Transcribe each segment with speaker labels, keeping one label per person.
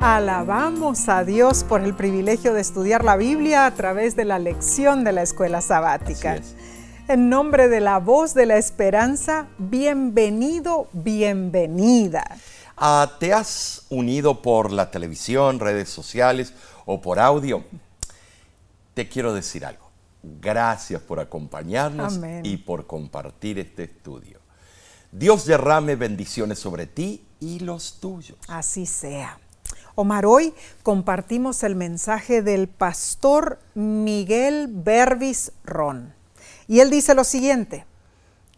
Speaker 1: Alabamos a Dios por el privilegio de estudiar la Biblia a través de la lección de la escuela sabática. En nombre de la voz de la esperanza, bienvenido, bienvenida.
Speaker 2: Ah, ¿Te has unido por la televisión, redes sociales o por audio? Te quiero decir algo. Gracias por acompañarnos y por compartir este estudio. Dios derrame bendiciones sobre ti y los tuyos.
Speaker 1: Así sea. Omar, hoy compartimos el mensaje del pastor Miguel Bervis Ron. Y él dice lo siguiente,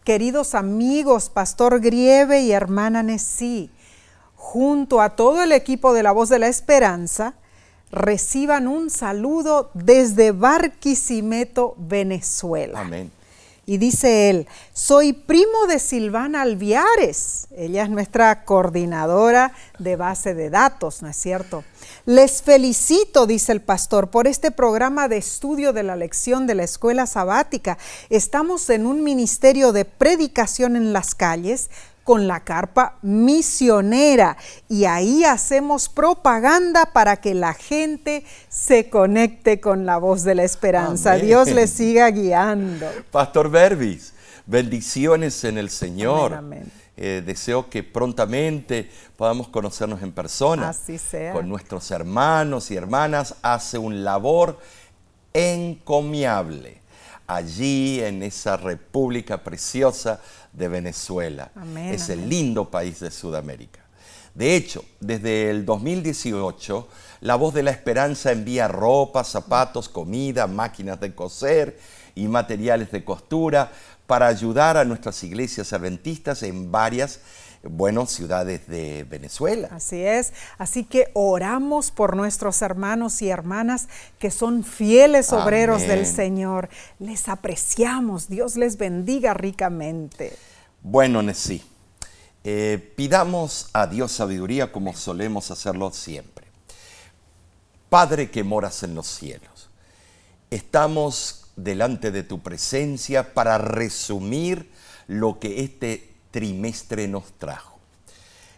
Speaker 1: queridos amigos, pastor Grieve y hermana Nesí, junto a todo el equipo de La Voz de la Esperanza, reciban un saludo desde Barquisimeto, Venezuela.
Speaker 2: Amén.
Speaker 1: Y dice él, soy primo de Silvana Alviares. Ella es nuestra coordinadora de base de datos, ¿no es cierto? Les felicito, dice el pastor, por este programa de estudio de la lección de la escuela sabática. Estamos en un ministerio de predicación en las calles con la carpa misionera y ahí hacemos propaganda para que la gente se conecte con la voz de la esperanza. Dios les siga guiando.
Speaker 2: Pastor Berbis, bendiciones en el Señor. Eh, deseo que prontamente podamos conocernos en persona.
Speaker 1: Así sea.
Speaker 2: Con nuestros hermanos y hermanas hace un labor encomiable allí en esa república preciosa de Venezuela, ese lindo país de Sudamérica. De hecho, desde el 2018, La Voz de la Esperanza envía ropa, zapatos, comida, máquinas de coser y materiales de costura para ayudar a nuestras iglesias adventistas en varias bueno, ciudades de Venezuela.
Speaker 1: Así es. Así que oramos por nuestros hermanos y hermanas que son fieles obreros del Señor. Les apreciamos. Dios les bendiga ricamente.
Speaker 2: Bueno, Nesí, eh, pidamos a Dios sabiduría como solemos hacerlo siempre. Padre que moras en los cielos, estamos delante de tu presencia para resumir lo que este trimestre nos trajo.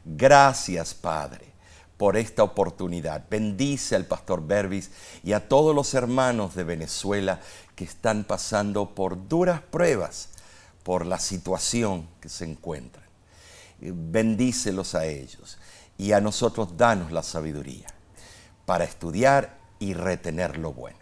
Speaker 2: Gracias, Padre, por esta oportunidad. Bendice al pastor Berbis y a todos los hermanos de Venezuela que están pasando por duras pruebas por la situación que se encuentran. Bendícelos a ellos y a nosotros danos la sabiduría para estudiar y retener lo bueno.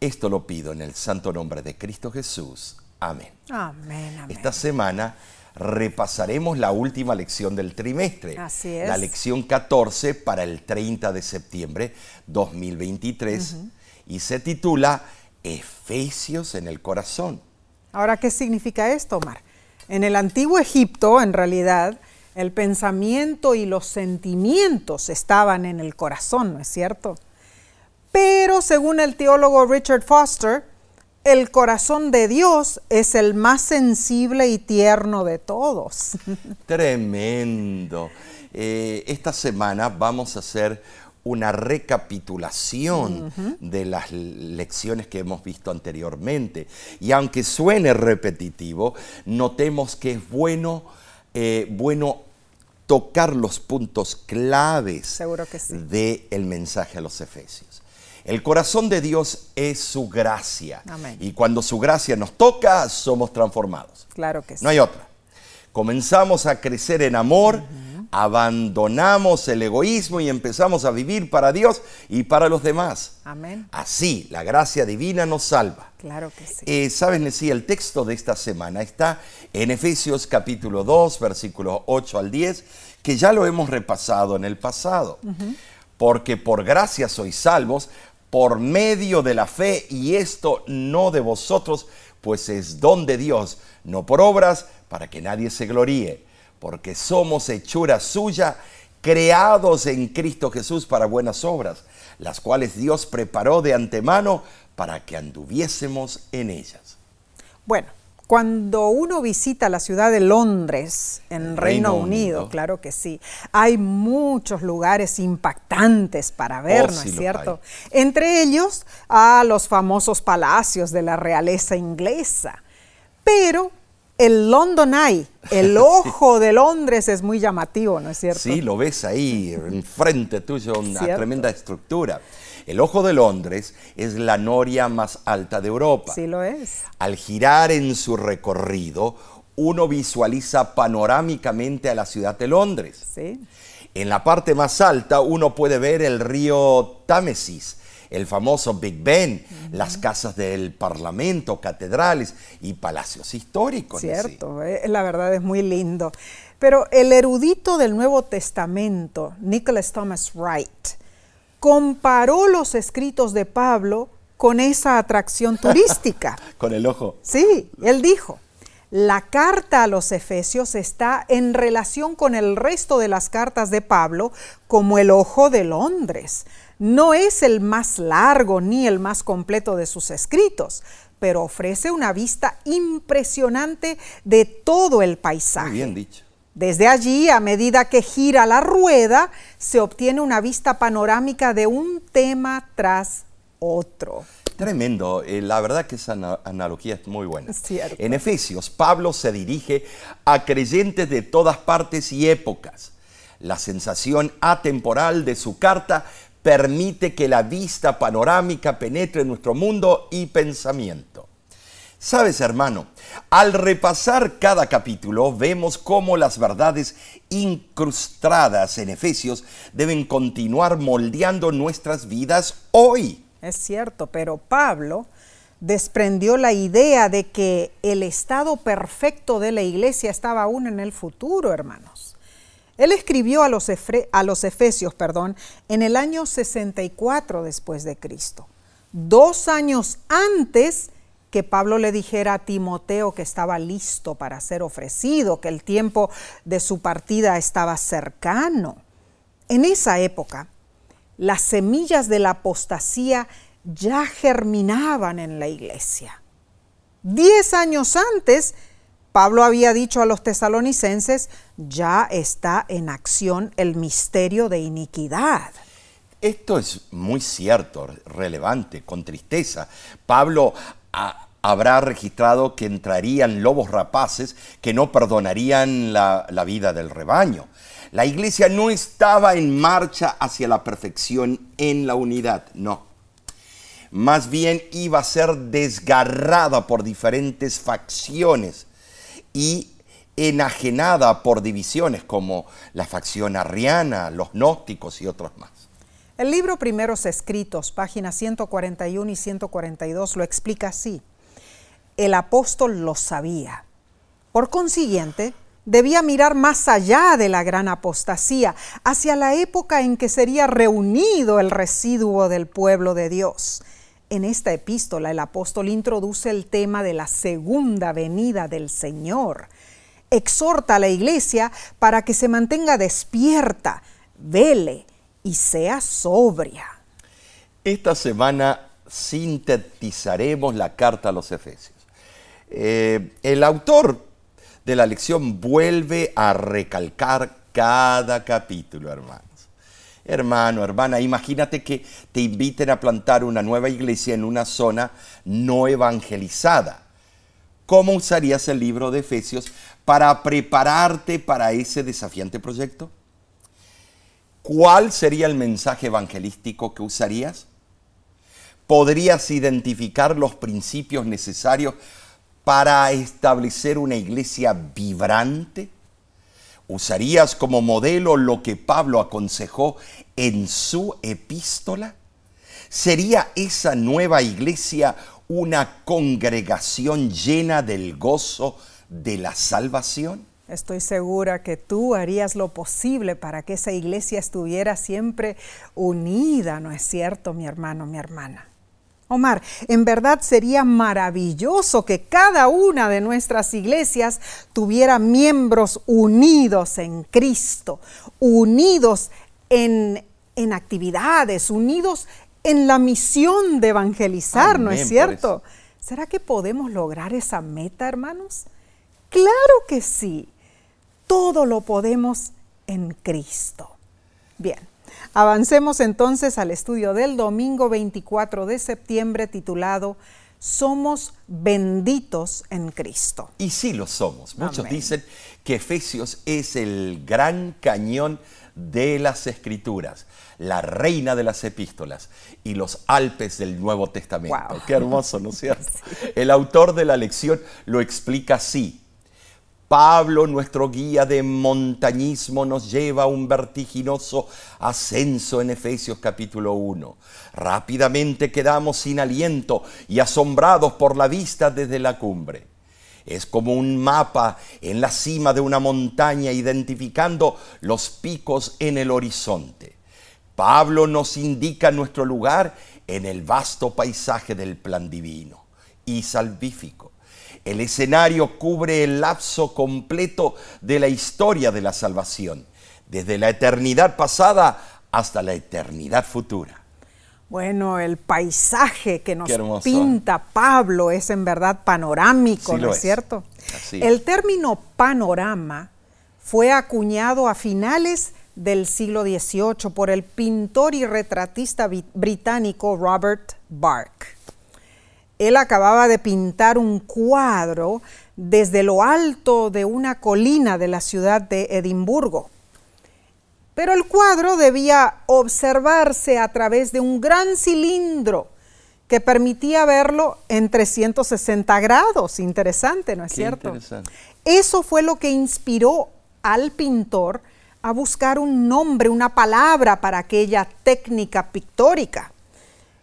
Speaker 2: Esto lo pido en el santo nombre de Cristo Jesús. Amén.
Speaker 1: Amén. amén.
Speaker 2: Esta semana repasaremos la última lección del trimestre.
Speaker 1: Así es.
Speaker 2: La lección 14 para el 30 de septiembre 2023 y se titula Efesios en el corazón.
Speaker 1: Ahora, ¿qué significa esto, Omar? En el antiguo Egipto, en realidad, el pensamiento y los sentimientos estaban en el corazón, ¿no es cierto? Pero según el teólogo Richard Foster, el corazón de Dios es el más sensible y tierno de todos.
Speaker 2: Tremendo. Eh, esta semana vamos a hacer una recapitulación de las lecciones que hemos visto anteriormente. Y aunque suene repetitivo, notemos que es bueno, eh, bueno tocar los puntos claves del mensaje a los Efesios. El corazón de Dios es su gracia. Y cuando su gracia nos toca, somos transformados.
Speaker 1: Claro que sí.
Speaker 2: No hay otra. Comenzamos a crecer en amor, abandonamos el egoísmo y empezamos a vivir para Dios y para los demás.
Speaker 1: Amén.
Speaker 2: Así, la gracia divina nos salva.
Speaker 1: Claro que sí.
Speaker 2: Eh, Sabes, Nesí, el texto de esta semana está en Efesios capítulo 2, versículos 8 al 10, que ya lo hemos repasado en el pasado. Porque por gracia sois salvos por medio de la fe, y esto no de vosotros, pues es don de Dios, no por obras, para que nadie se gloríe, porque somos hechura suya, creados en Cristo Jesús para buenas obras, las cuales Dios preparó de antemano para que anduviésemos en ellas.
Speaker 1: Bueno, cuando uno visita la ciudad de Londres, en Reino, Unido, claro que sí, hay muchos lugares impactantes para ver, oh, ¿no es cierto? Entre ellos a los famosos palacios de la realeza inglesa. Pero El London Eye, el ojo de Londres es muy llamativo, ¿no es cierto?
Speaker 2: Sí, lo ves ahí, enfrente tuyo, una tremenda estructura. El Ojo de Londres es la noria más alta de Europa.
Speaker 1: Sí lo es.
Speaker 2: Al girar en su recorrido, uno visualiza panorámicamente a la ciudad de Londres.
Speaker 1: Sí.
Speaker 2: En la parte más alta uno puede ver el río Támesis, el famoso Big Ben, las casas del Parlamento, catedrales y palacios históricos.
Speaker 1: Cierto, eh, la verdad es muy lindo. Pero el erudito del Nuevo Testamento, Nicholas Thomas Wright, comparó los escritos de Pablo con esa atracción turística.
Speaker 2: con el ojo.
Speaker 1: Sí, él dijo, la carta a los Efesios está en relación con el resto de las cartas de Pablo como el ojo de Londres. No es el más largo ni el más completo de sus escritos, pero ofrece una vista impresionante de todo el paisaje.
Speaker 2: Muy bien dicho.
Speaker 1: Desde allí, a medida que gira la rueda, se obtiene una vista panorámica de un tema tras otro.
Speaker 2: Tremendo, eh, la verdad que esa analogía es muy buena.
Speaker 1: Cierto.
Speaker 2: En Efesios, Pablo se dirige a creyentes de todas partes y épocas. La sensación atemporal de su carta permite que la vista panorámica penetre en nuestro mundo y pensamiento. Sabes, hermano, al repasar cada capítulo vemos cómo las verdades incrustadas en Efesios deben continuar moldeando nuestras vidas hoy.
Speaker 1: Es cierto, pero Pablo desprendió la idea de que el estado perfecto de la iglesia estaba aún en el futuro, hermanos. Él escribió a los, a los Efesios perdón, en el año 64 después de Cristo, dos años antes que Pablo le dijera a Timoteo que estaba listo para ser ofrecido, que el tiempo de su partida estaba cercano. En esa época, las semillas de la apostasía ya germinaban en la iglesia. Diez años antes, Pablo había dicho a los tesalonicenses, ya está en acción el misterio de iniquidad.
Speaker 2: Esto es muy cierto, relevante, con tristeza. Pablo habrá registrado que entrarían lobos rapaces que no perdonarían la, la vida del rebaño. La iglesia no estaba en marcha hacia la perfección en la unidad, no. Más bien iba a ser desgarrada por diferentes facciones y enajenada por divisiones como la facción arriana, los gnósticos y otros más.
Speaker 1: El libro Primeros Escritos, páginas 141 y 142, lo explica así el apóstol lo sabía. Por consiguiente, debía mirar más allá de la gran apostasía, hacia la época en que sería reunido el residuo del pueblo de Dios. En esta epístola el apóstol introduce el tema de la segunda venida del Señor. Exhorta a la iglesia para que se mantenga despierta, vele y sea sobria.
Speaker 2: Esta semana sintetizaremos la carta a los Efesios. Eh, el autor de la lección vuelve a recalcar cada capítulo, hermanos. Hermano, hermana, imagínate que te inviten a plantar una nueva iglesia en una zona no evangelizada. ¿Cómo usarías el libro de Efesios para prepararte para ese desafiante proyecto? ¿Cuál sería el mensaje evangelístico que usarías? ¿Podrías identificar los principios necesarios para establecer una iglesia vibrante? ¿Usarías como modelo lo que Pablo aconsejó en su epístola? ¿Sería esa nueva iglesia una congregación llena del gozo de la salvación?
Speaker 1: Estoy segura que tú harías lo posible para que esa iglesia estuviera siempre unida, ¿no es cierto, mi hermano, mi hermana? Omar, en verdad sería maravilloso que cada una de nuestras iglesias tuviera miembros unidos en Cristo, unidos en, actividades, unidos en la misión de evangelizar, ¿no es cierto? ¿Será que podemos lograr esa meta, hermanos? Claro que sí. Todo lo podemos en Cristo. Bien. Avancemos entonces al estudio del domingo 24 de septiembre titulado somos benditos en Cristo.
Speaker 2: Y sí lo somos. Muchos
Speaker 1: Amén.
Speaker 2: dicen que Efesios es el gran cañón de las Escrituras, la reina de las epístolas y los Alpes del Nuevo Testamento.
Speaker 1: Wow.
Speaker 2: Qué hermoso, ¿no es cierto? El autor de la lección lo explica así. Pablo, nuestro guía de montañismo, nos lleva a un vertiginoso ascenso en Efesios capítulo 1. Rápidamente quedamos sin aliento y asombrados por la vista desde la cumbre. Es como un mapa en la cima de una montaña identificando los picos en el horizonte. Pablo nos indica nuestro lugar en el vasto paisaje del plan divino y salvífico. El escenario cubre el lapso completo de la historia de la salvación, desde la eternidad pasada hasta la eternidad futura.
Speaker 1: Bueno, el paisaje que nos pinta Pablo es en verdad panorámico,
Speaker 2: Sí
Speaker 1: ¿no es cierto?
Speaker 2: Así
Speaker 1: el
Speaker 2: es.
Speaker 1: término panorama fue acuñado a finales del siglo XVIII por el pintor y retratista británico Robert Bark. Él acababa de pintar un cuadro desde lo alto de una colina de la ciudad de Edimburgo. Pero el cuadro debía observarse a través de un gran cilindro que permitía verlo en 360 grados. Interesante, ¿no es
Speaker 2: Qué
Speaker 1: cierto? Eso fue lo que inspiró al pintor a buscar un nombre, una palabra para aquella técnica pictórica.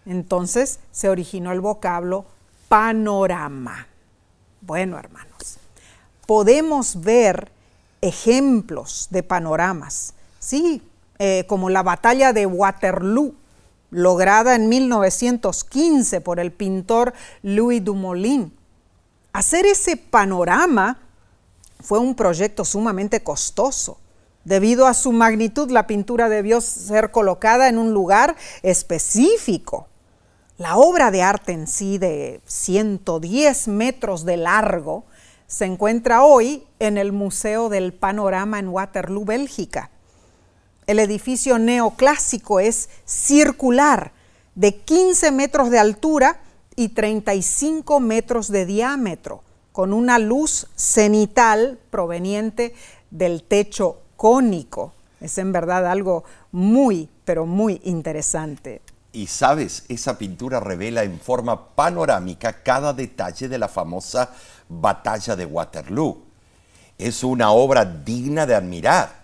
Speaker 1: Entonces se originó el vocablo panorama. Bueno, hermanos, podemos ver ejemplos de panoramas, sí, eh, como la batalla de Waterloo, lograda en 1915 por el pintor Louis Dumoulin. Hacer ese panorama fue un proyecto sumamente costoso. Debido a su magnitud, la pintura debió ser colocada en un lugar específico. La obra de arte en sí, de 110 metros de largo, se encuentra hoy en el Museo del Panorama en Waterloo, Bélgica. El edificio neoclásico es circular, de 15 metros de altura y 35 metros de diámetro, con una luz cenital proveniente del techo cónico. Es en verdad algo muy, pero muy interesante.
Speaker 2: Y sabes, esa pintura revela en forma panorámica cada detalle de la famosa batalla de Waterloo. Es una obra digna de admirar.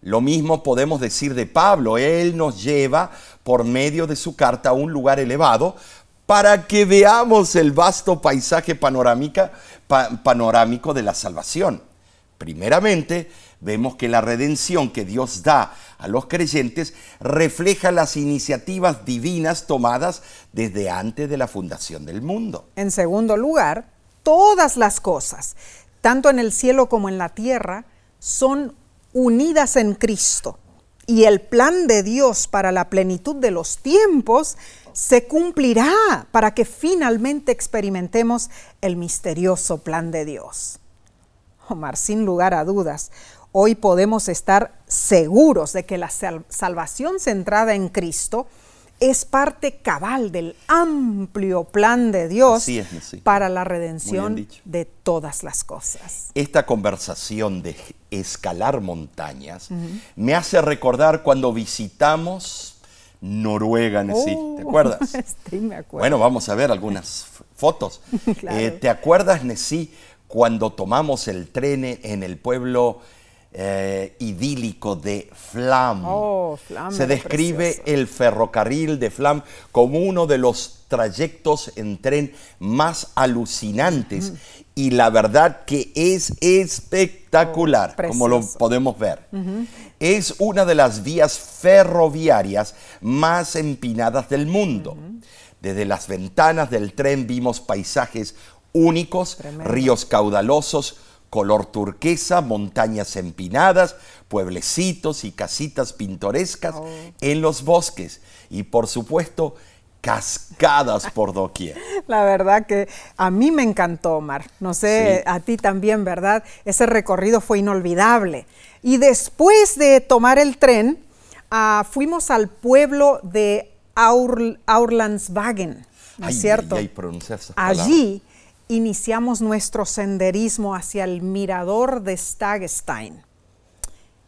Speaker 2: Lo mismo podemos decir de Pablo. Él nos lleva por medio de su carta a un lugar elevado para que veamos el vasto paisaje panorámica- pa- panorámico de la salvación. Primeramente, vemos que la redención que Dios da a los creyentes refleja las iniciativas divinas tomadas desde antes de la fundación del mundo.
Speaker 1: En segundo lugar, todas las cosas, tanto en el cielo como en la tierra, son unidas en Cristo. Y el plan de Dios para la plenitud de los tiempos se cumplirá para que finalmente experimentemos el misterioso plan de Dios. Omar, sin lugar a dudas, hoy podemos estar seguros de que la sal- salvación centrada en Cristo es parte cabal del amplio plan de Dios
Speaker 2: Así es, sí.
Speaker 1: para la redención de todas las cosas.
Speaker 2: Esta conversación de escalar montañas me hace recordar cuando visitamos Noruega, Nesí. ¿Te
Speaker 1: Oh,
Speaker 2: acuerdas?
Speaker 1: Sí, me acuerdo.
Speaker 2: Bueno, vamos a ver algunas fotos.
Speaker 1: Claro.
Speaker 2: Eh, ¿Te acuerdas, Nesí, cuando tomamos el tren en el pueblo eh, idílico de Flam?
Speaker 1: Oh, Flam
Speaker 2: Se describe
Speaker 1: precioso.
Speaker 2: el ferrocarril de Flam como uno de los trayectos en tren más alucinantes y la verdad que es espectacular,
Speaker 1: Oh,
Speaker 2: como lo podemos ver. Es una de las vías ferroviarias más empinadas del mundo. Desde las ventanas del tren vimos paisajes únicos,
Speaker 1: Tremendo.
Speaker 2: ríos caudalosos, color turquesa, montañas empinadas, pueblecitos y casitas pintorescas
Speaker 1: Oh.
Speaker 2: en los bosques y por supuesto cascadas por doquier.
Speaker 1: La verdad que a mí me encantó, Omar. No sé,
Speaker 2: Sí.
Speaker 1: a ti también, ¿verdad? Ese recorrido fue inolvidable. Y después de tomar el tren, ah, fuimos al pueblo de Aur- Aurlandsvagen. ¿no es cierto?
Speaker 2: ay, ay.
Speaker 1: Allí iniciamos nuestro senderismo hacia el mirador de Stagestein.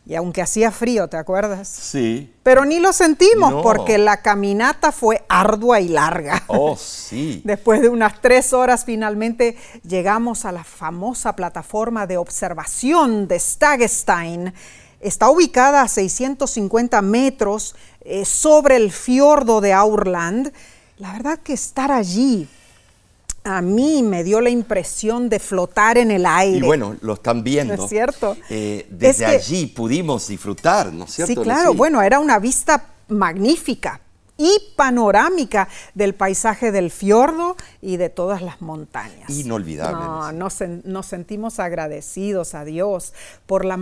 Speaker 1: Y aunque hacía frío, ¿te acuerdas?
Speaker 2: Sí.
Speaker 1: Pero ni lo sentimos
Speaker 2: No.
Speaker 1: porque la caminata fue ardua y larga.
Speaker 2: Oh, sí.
Speaker 1: Después de unas tres horas finalmente llegamos a la famosa plataforma de observación de Stagestein. Está ubicada a 650 metros eh, sobre el fiordo de Aurland. La verdad que estar allí a mí me dio la impresión de flotar en el aire.
Speaker 2: Y bueno, lo están viendo.
Speaker 1: ¿No es cierto?
Speaker 2: Eh, desde
Speaker 1: Es que-
Speaker 2: allí pudimos disfrutar, ¿no es cierto?
Speaker 1: Sí, claro. Bueno, era una vista magnífica y panorámica del paisaje del fiordo y de todas las montañas.
Speaker 2: Inolvidable,
Speaker 1: No, nos, sen- nos sentimos agradecidos a Dios por la,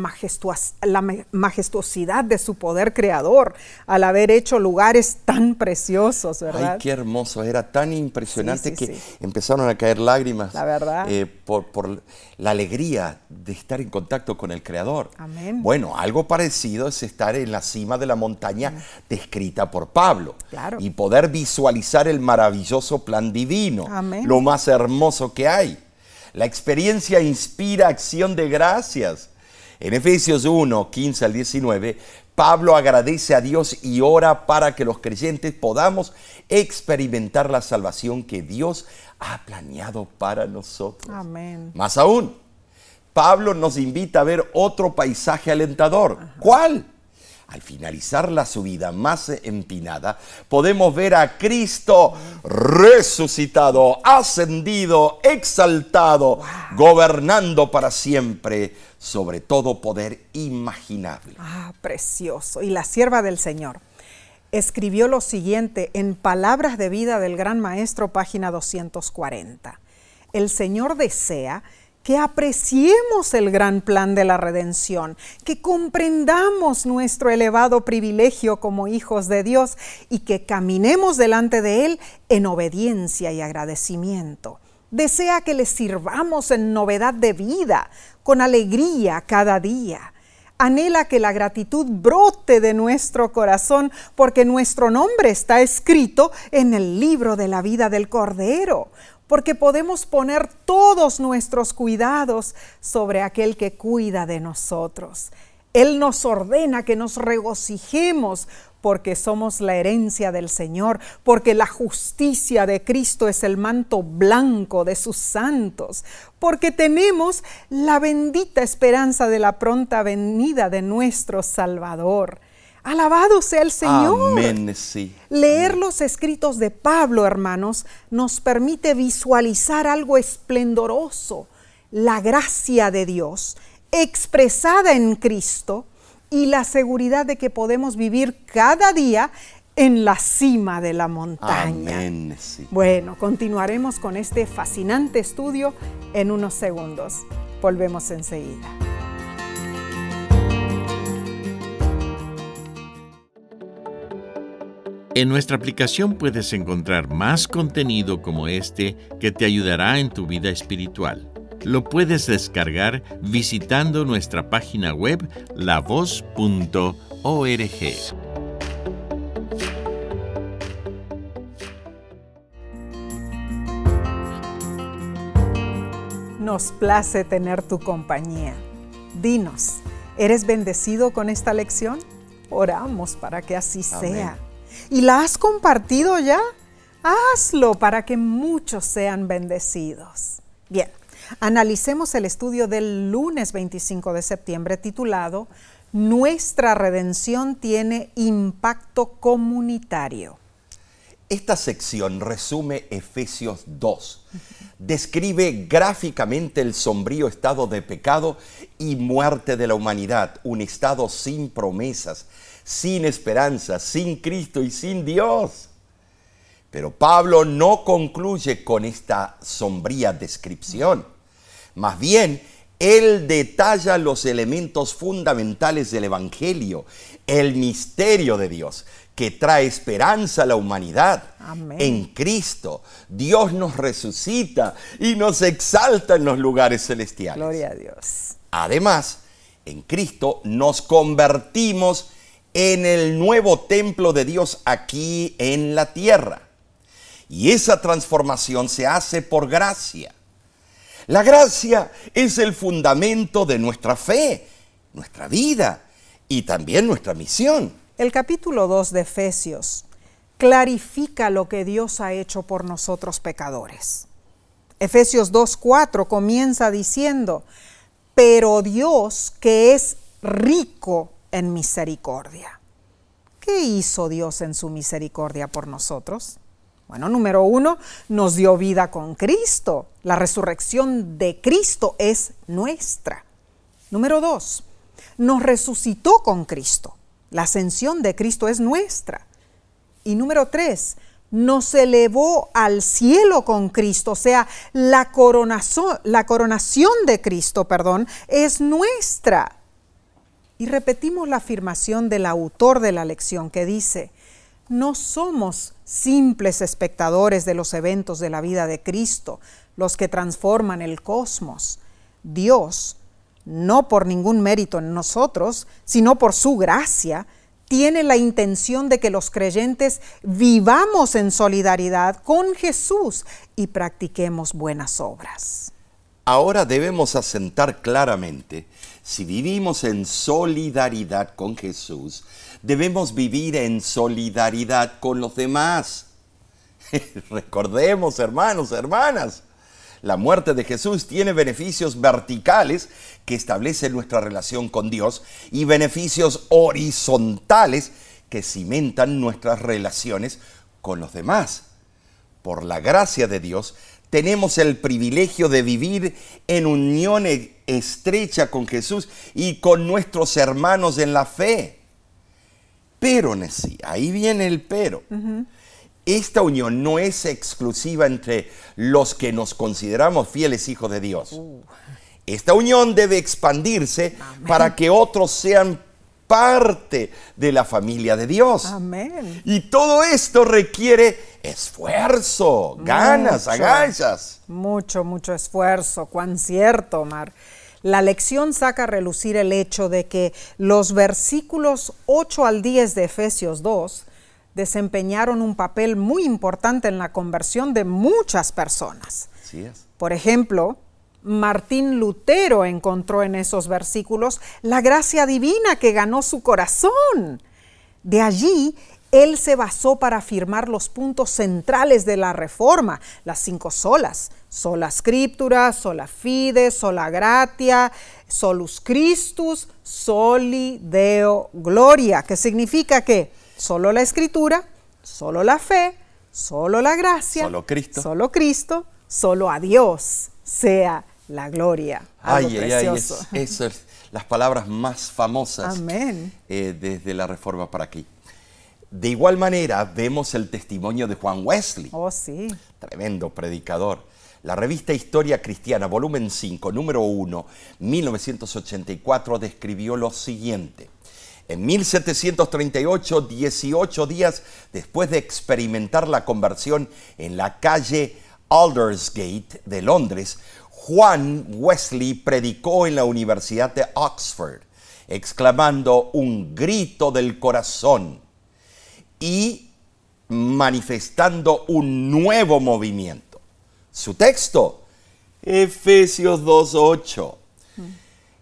Speaker 1: la majestuosidad de su poder creador al haber hecho lugares tan preciosos, ¿verdad?
Speaker 2: Ay, qué hermoso, era tan impresionante
Speaker 1: Sí, sí,
Speaker 2: que
Speaker 1: sí.
Speaker 2: empezaron a caer lágrimas.
Speaker 1: La verdad.
Speaker 2: eh, por, por la alegría de estar en contacto con el Creador.
Speaker 1: Amén.
Speaker 2: Bueno, algo parecido es estar en la cima de la montaña descrita por Pablo.
Speaker 1: Claro.
Speaker 2: Y poder visualizar el maravilloso plan divino.
Speaker 1: Amén.
Speaker 2: Lo más hermoso que hay. La experiencia inspira acción de gracias. En Efesios 1, 15 al 19, Pablo agradece a Dios y ora para que los creyentes podamos experimentar la salvación que Dios ha planeado para nosotros.
Speaker 1: Amén.
Speaker 2: Más aún, Pablo nos invita a ver otro paisaje alentador. ¿Cuál? Al finalizar la subida más empinada, podemos ver a Cristo resucitado, ascendido, exaltado, gobernando para siempre sobre todo poder imaginable.
Speaker 1: Ah, precioso. Y la sierva del Señor escribió lo siguiente en Palabras de Vida del Gran Maestro, página 240. El Señor desea que apreciemos el gran plan de la redención, que comprendamos nuestro elevado privilegio como hijos de Dios y que caminemos delante de Él en obediencia y agradecimiento. Desea que le sirvamos en novedad de vida, con alegría cada día. Anhela que la gratitud brote de nuestro corazón porque nuestro nombre está escrito en el libro de la vida del Cordero, porque podemos poner todos nuestros cuidados sobre aquel que cuida de nosotros. Él nos ordena que nos regocijemos porque somos la herencia del Señor, porque la justicia de Cristo es el manto blanco de sus santos, porque tenemos la bendita esperanza de la pronta venida de nuestro Salvador. Alabado sea el Señor.
Speaker 2: Amén, sí.
Speaker 1: Leer los escritos de Pablo, hermanos, nos permite visualizar algo esplendoroso, la gracia de Dios expresada en Cristo y la seguridad de que podemos vivir cada día en la cima de la montaña.
Speaker 2: Amén, sí.
Speaker 1: Bueno, continuaremos con este fascinante estudio en unos segundos. Volvemos enseguida.
Speaker 3: En nuestra aplicación puedes encontrar más contenido como este que te ayudará en tu vida espiritual. Lo puedes descargar visitando nuestra página web lavoz.org.
Speaker 1: Nos place tener tu compañía. Dinos, ¿eres bendecido con esta lección? Oramos para que así
Speaker 2: Amén.
Speaker 1: sea. ¿Y la has compartido ya? Hazlo para que muchos sean bendecidos. Bien, analicemos el estudio del lunes 25 de septiembre titulado Nuestra redención tiene impacto comunitario.
Speaker 2: Esta sección resume Efesios 2. Describe gráficamente el sombrío estado de pecado y muerte de la humanidad, un estado sin promesas, sin esperanza, sin Cristo y sin Dios. Pero Pablo no concluye con esta sombría descripción. Más bien, él detalla los elementos fundamentales del Evangelio, el misterio de Dios, que trae esperanza a la humanidad.
Speaker 1: Amén.
Speaker 2: En Cristo, Dios nos resucita y nos exalta en los lugares celestiales.
Speaker 1: Gloria a Dios.
Speaker 2: Además, en Cristo nos convertimos en el nuevo templo de Dios aquí en la tierra. Y esa transformación se hace por gracia. La gracia es el fundamento de nuestra fe, nuestra vida y también nuestra misión.
Speaker 1: El capítulo 2 de Efesios clarifica lo que Dios ha hecho por nosotros pecadores. Efesios 2.4 comienza diciendo, pero Dios que es rico en misericordia. ¿Qué hizo Dios en su misericordia por nosotros? Bueno, número uno, nos dio vida con Cristo. La resurrección de Cristo es nuestra. Número dos, nos resucitó con Cristo. La ascensión de Cristo es nuestra. Y número tres, nos elevó al cielo con Cristo, o sea, la coronación, la coronación de Cristo, perdón, es nuestra. Y repetimos la afirmación del autor de la lección que dice, no somos simples espectadores de los eventos de la vida de Cristo, los que transforman el cosmos. Dios, no por ningún mérito en nosotros, sino por su gracia, tiene la intención de que los creyentes vivamos en solidaridad con Jesús y practiquemos buenas obras.
Speaker 2: Ahora debemos asentar claramente, si vivimos en solidaridad con Jesús, debemos vivir en solidaridad con los demás. Recordemos, hermanos, hermanas, la muerte de Jesús tiene beneficios verticales que establecen nuestra relación con Dios y beneficios horizontales que cimentan nuestras relaciones con los demás. Por la gracia de Dios, tenemos el privilegio de vivir en unión e-, estrecha con Jesús y con nuestros hermanos en la fe. Pero, Nessie, ahí viene el pero esta unión no es exclusiva entre los que nos consideramos fieles hijos de Dios. Uh. Esta unión debe expandirse para que otros sean parte de la familia de Dios.
Speaker 1: Amén.
Speaker 2: Y todo esto requiere esfuerzo, ganas, agallas.
Speaker 1: Mucho, mucho esfuerzo. Cuán cierto, Omar. La lección saca a relucir el hecho de que los versículos 8 al 10 de Efesios 2 desempeñaron un papel muy importante en la conversión de muchas personas. Por ejemplo, Martín Lutero encontró en esos versículos la gracia divina que ganó su corazón. De allí, él se basó para afirmar los puntos centrales de la reforma, las cinco solas, sola scriptura, sola fide, sola gratia, solus Christus, soli deo gloria, que significa que Solo la escritura, solo la fe, solo la gracia,
Speaker 2: solo Cristo,
Speaker 1: solo Cristo, solo a Dios sea la gloria.
Speaker 2: ay, ay, ay, es, las palabras más famosas
Speaker 1: Amén.
Speaker 2: Eh, desde la Reforma para aquí. De igual manera, vemos el testimonio de Juan Wesley.
Speaker 1: Oh, sí.
Speaker 2: Tremendo predicador. La revista Historia Cristiana, volumen 5, número 1, 1984, describió lo siguiente. En 1738, 18 días después de experimentar la conversión en la calle Aldersgate de Londres, Juan Wesley predicó en la Universidad de Oxford, exclamando un grito del corazón y manifestando un nuevo movimiento. Su texto, Efesios 2.8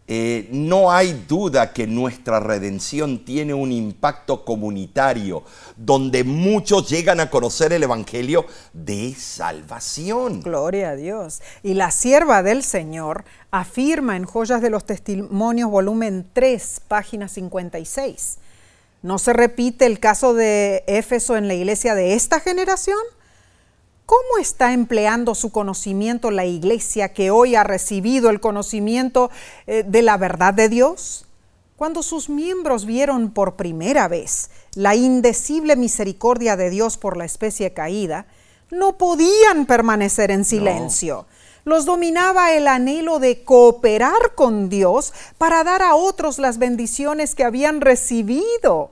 Speaker 2: eh, no hay duda que nuestra redención tiene un impacto comunitario, donde muchos llegan a conocer el Evangelio de salvación.
Speaker 1: Gloria a Dios. Y la sierva del Señor afirma en Joyas de los Testimonios, volumen 3, página 56. ¿No se repite el caso de Éfeso en la iglesia de esta generación? ¿Cómo está empleando su conocimiento la iglesia que hoy ha recibido el conocimiento eh, de la verdad de Dios? Cuando sus miembros vieron por primera vez la indecible misericordia de Dios por la especie caída, no podían permanecer en silencio. Los dominaba el anhelo de cooperar con Dios para dar a otros las bendiciones que habían recibido.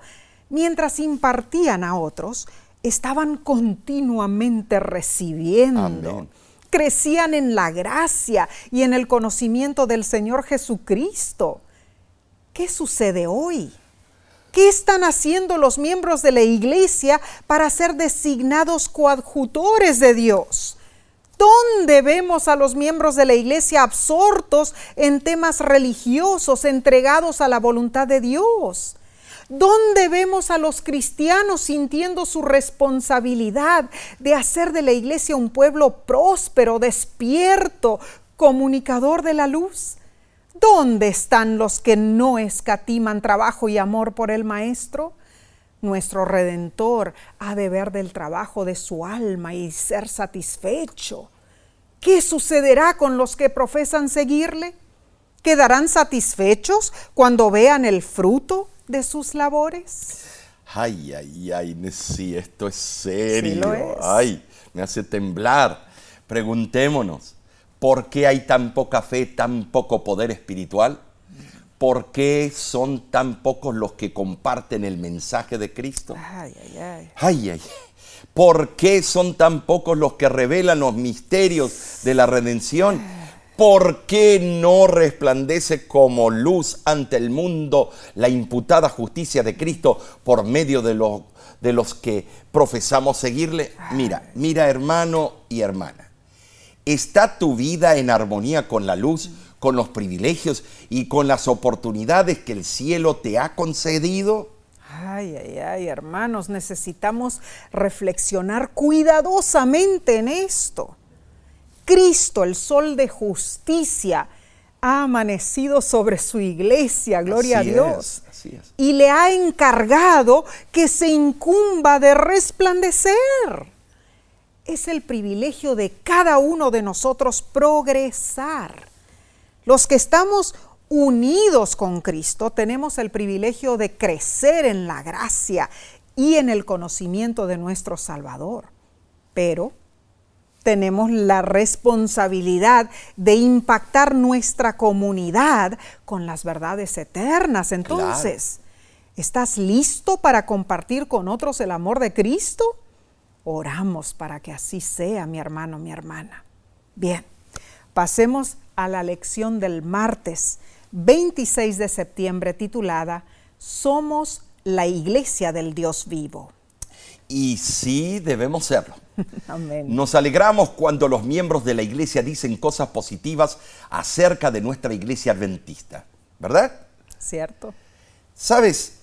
Speaker 1: Mientras impartían a otros, estaban continuamente recibiendo. Crecían en la gracia y en el conocimiento del Señor Jesucristo. ¿Qué sucede hoy? ¿Qué están haciendo los miembros de la iglesia para ser designados coadjutores de Dios? ¿Dónde vemos a los miembros de la iglesia absortos en temas religiosos, entregados a la voluntad de Dios? ¿Dónde vemos a los cristianos sintiendo su responsabilidad de hacer de la iglesia un pueblo próspero, despierto, comunicador de la luz? ¿Dónde están los que no escatiman trabajo y amor por el Maestro? Nuestro Redentor ha de ver del trabajo de su alma y ser satisfecho. ¿Qué sucederá con los que profesan seguirle? ¿Quedarán satisfechos cuando vean el fruto de sus labores?
Speaker 2: Ay, ay, ay, sí, esto es serio.
Speaker 1: Sí lo es.
Speaker 2: Ay, me hace temblar. Preguntémonos, ¿por qué hay tan poca fe, tan poco poder espiritual? ¿Por qué son tan pocos los que comparten el mensaje de Cristo?
Speaker 1: Ay, ay, ay.
Speaker 2: Ay, ay. ¿Por qué son tan pocos los que revelan los misterios de la redención? ¿Por qué no resplandece como luz ante el mundo la imputada justicia de Cristo por medio de, los de los que profesamos seguirle? Mira, mira hermano y hermana. ¿Está tu vida en armonía con la luz, con los privilegios y con las oportunidades que el cielo te ha concedido?
Speaker 1: Ay, ay, ay, hermanos, necesitamos reflexionar cuidadosamente en esto. Cristo, el sol de justicia, ha amanecido sobre su iglesia, gloria
Speaker 2: Así
Speaker 1: a Dios.
Speaker 2: es, así es.
Speaker 1: Y le ha encargado que se incumba de resplandecer. Es el privilegio de cada uno de nosotros progresar. Los que estamos unidos con Cristo tenemos el privilegio de crecer en la gracia y en el conocimiento de nuestro Salvador. Pero tenemos la responsabilidad de impactar nuestra comunidad con las verdades eternas. Entonces, ¿estás listo para compartir con otros el amor de Cristo? Oramos para que así sea, mi hermano, mi hermana. Bien, pasemos a la lección del martes 26 de septiembre titulada Somos la iglesia del Dios vivo.
Speaker 2: Y sí debemos serlo.
Speaker 1: Amén.
Speaker 2: Nos alegramos cuando los miembros de la iglesia dicen cosas positivas acerca de nuestra iglesia adventista, ¿verdad?
Speaker 1: ¿Cierto?
Speaker 2: Sabes,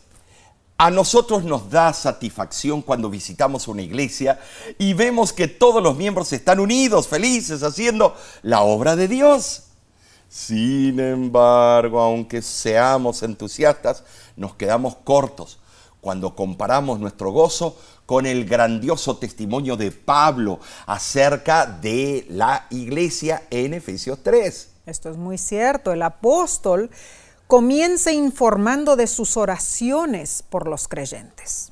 Speaker 2: a nosotros nos da satisfacción cuando visitamos una iglesia y vemos que todos los miembros están unidos, felices, haciendo la obra de Dios. Sin embargo, aunque seamos entusiastas, nos quedamos cortos cuando comparamos nuestro gozo con el grandioso testimonio de Pablo acerca de la iglesia en Efesios 3.
Speaker 1: Esto es muy cierto. El apóstol comienza informando de sus oraciones por los creyentes.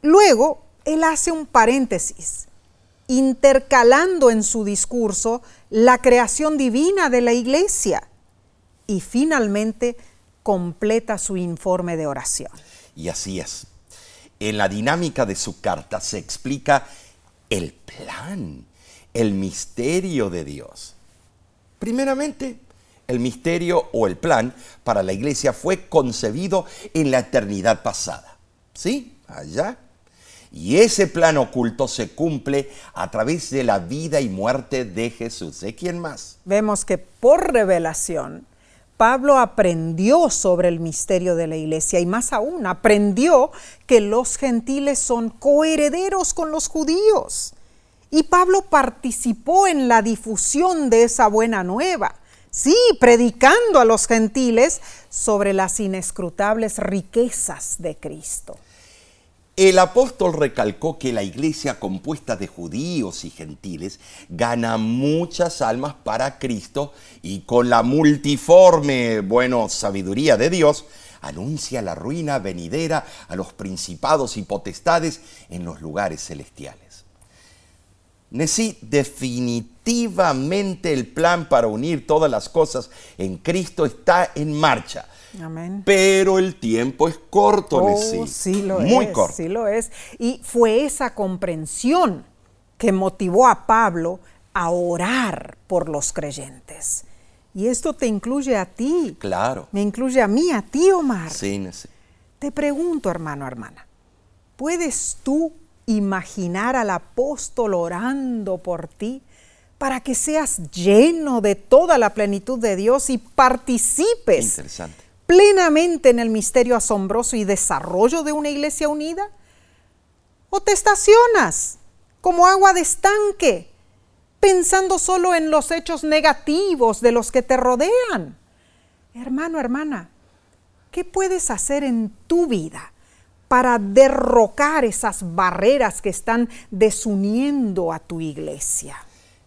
Speaker 1: Luego, él hace un paréntesis, intercalando en su discurso la creación divina de la iglesia y finalmente completa su informe de oración.
Speaker 2: Y así es. En la dinámica de su carta se explica el plan, el misterio de Dios. Primeramente, el misterio o el plan para la iglesia fue concebido en la eternidad pasada. ¿Sí? Allá. Y ese plan oculto se cumple a través de la vida y muerte de Jesús. ¿De quién más?
Speaker 1: Vemos que por revelación, Pablo aprendió sobre el misterio de la iglesia y más aún aprendió que los gentiles son coherederos con los judíos. Y Pablo participó en la difusión de esa buena nueva. Sí, predicando a los gentiles sobre las inescrutables riquezas de Cristo.
Speaker 2: El apóstol recalcó que la iglesia compuesta de judíos y gentiles gana muchas almas para Cristo y con la multiforme, bueno, sabiduría de Dios, anuncia la ruina venidera a los principados y potestades en los lugares celestiales. Nesí, definitivamente el plan para unir todas las cosas en Cristo está en marcha.
Speaker 1: Amén.
Speaker 2: Pero el tiempo es corto,
Speaker 1: Oh, sí lo
Speaker 2: Muy
Speaker 1: es,
Speaker 2: corto.
Speaker 1: sí lo es. Y fue esa comprensión que motivó a Pablo a orar por los creyentes. Y esto te incluye a ti.
Speaker 2: Claro.
Speaker 1: Me incluye a mí, a ti, Omar.
Speaker 2: Sí, Nesí.
Speaker 1: Te pregunto, hermano, hermana, ¿puedes tú imaginar al apóstol orando por ti para que seas lleno de toda la plenitud de Dios y participes plenamente en el misterio asombroso y desarrollo de una iglesia unida? ¿O te estacionas como agua de estanque, pensando solo en los hechos negativos de los que te rodean? Hermano, hermana, ¿qué puedes hacer en tu vida para derrocar esas barreras que están desuniendo a tu iglesia?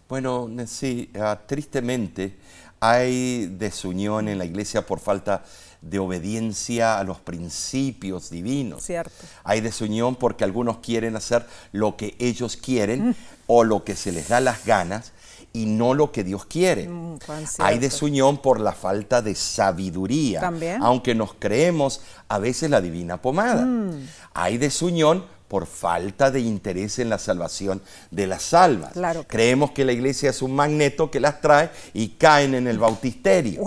Speaker 2: Bueno, sí, ah, tristemente hay desunión en la iglesia por falta de obediencia a los principios divinos.
Speaker 1: Cierto.
Speaker 2: Hay desunión porque algunos quieren hacer lo que ellos quieren mm. o lo que se les da las ganas y no lo que Dios quiere. Mm, Hay desunión por la falta de sabiduría,
Speaker 1: ¿También?
Speaker 2: aunque nos creemos a veces la divina pomada. Mm. Hay desunión por falta de interés en la salvación de las almas. Creemos que la iglesia es un magneto que las trae y caen en el bautisterio.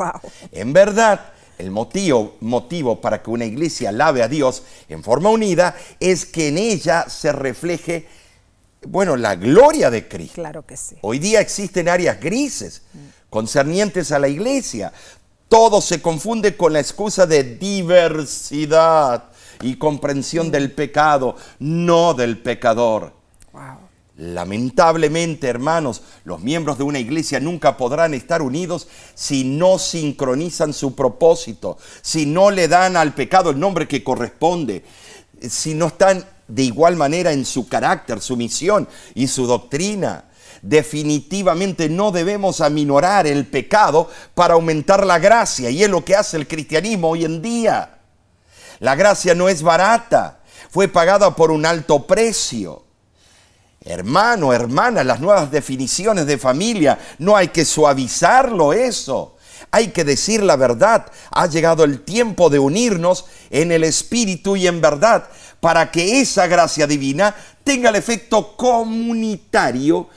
Speaker 2: En verdad, el motivo, motivo para que una iglesia alabe a Dios en forma unida es que en ella se refleje bueno, la gloria de Cristo.
Speaker 1: Claro que sí.
Speaker 2: Hoy día existen áreas grises concernientes a la iglesia. Todo se confunde con la excusa de diversidad y comprensión del pecado, no del pecador. Lamentablemente, hermanos, los miembros de una iglesia nunca podrán estar unidos si no sincronizan su propósito, si no le dan al pecado el nombre que corresponde, si no están de igual manera en su carácter, su misión y su doctrina. Definitivamente no debemos aminorar el pecado para aumentar la gracia y es lo que hace el cristianismo hoy en día. La gracia no es barata, fue pagada por un alto precio. Hermano, hermana, las nuevas definiciones de familia, no hay que suavizarlo eso. Hay que decir la verdad. Ha llegado el tiempo de unirnos en el espíritu y en verdad para que esa gracia divina tenga el efecto comunitario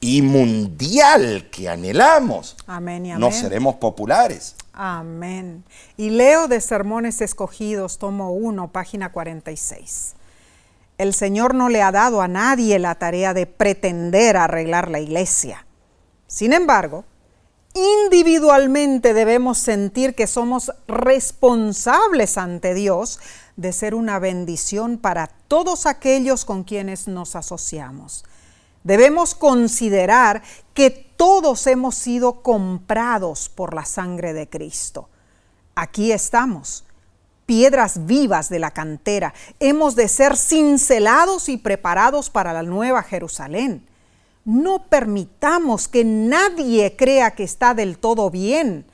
Speaker 2: y mundial que anhelamos.
Speaker 1: Amén y amén.
Speaker 2: No seremos populares.
Speaker 1: Amén. Y leo de Sermones Escogidos, tomo 1, página 46. El Señor no le ha dado a nadie la tarea de pretender arreglar la iglesia. Sin embargo, individualmente debemos sentir que somos responsables ante Dios de ser una bendición para todos aquellos con quienes nos asociamos. Debemos considerar que todos hemos sido comprados por la sangre de Cristo. Aquí estamos, piedras vivas de la cantera. Hemos de ser cincelados y preparados para la nueva Jerusalén. No permitamos que nadie crea que está del todo bien.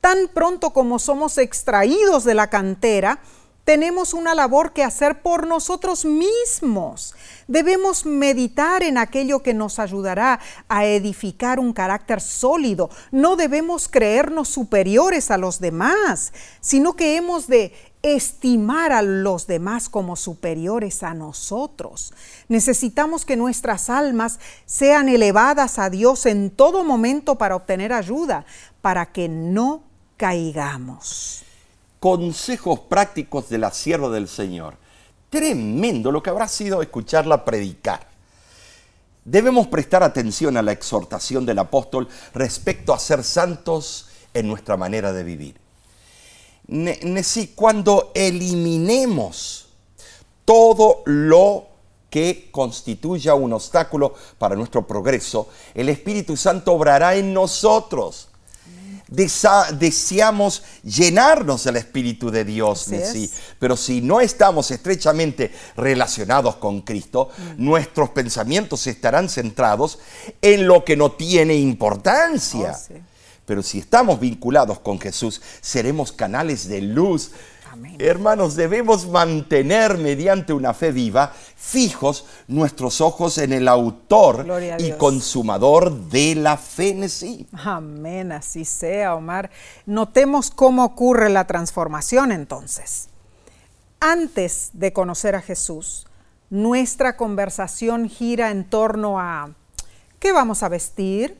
Speaker 1: Tan pronto como somos extraídos de la cantera, tenemos una labor que hacer por nosotros mismos. Debemos meditar en aquello que nos ayudará a edificar un carácter sólido. No debemos creernos superiores a los demás, sino que hemos de estimar a los demás como superiores a nosotros. Necesitamos que nuestras almas sean elevadas a Dios en todo momento para obtener ayuda, para que no caigamos
Speaker 2: consejos prácticos de la sierva del Señor. Tremendo lo que habrá sido escucharla predicar. Debemos prestar atención a la exhortación del apóstol respecto a ser santos en nuestra manera de vivir. Cuando eliminemos todo lo que constituya un obstáculo para nuestro progreso, el Espíritu Santo obrará en nosotros deseamos llenarnos del Espíritu de Dios, sí, pero si no estamos estrechamente relacionados con Cristo, mm. nuestros pensamientos estarán centrados en lo que no tiene importancia. Oh, pero si estamos vinculados con Jesús, seremos canales de luz Hermanos, debemos mantener mediante una fe viva fijos nuestros ojos en el autor y consumador de la fe en sí.
Speaker 1: Amén, así sea, Omar. Notemos cómo ocurre la transformación entonces. Antes de conocer a Jesús, nuestra conversación gira en torno a ¿qué vamos a vestir?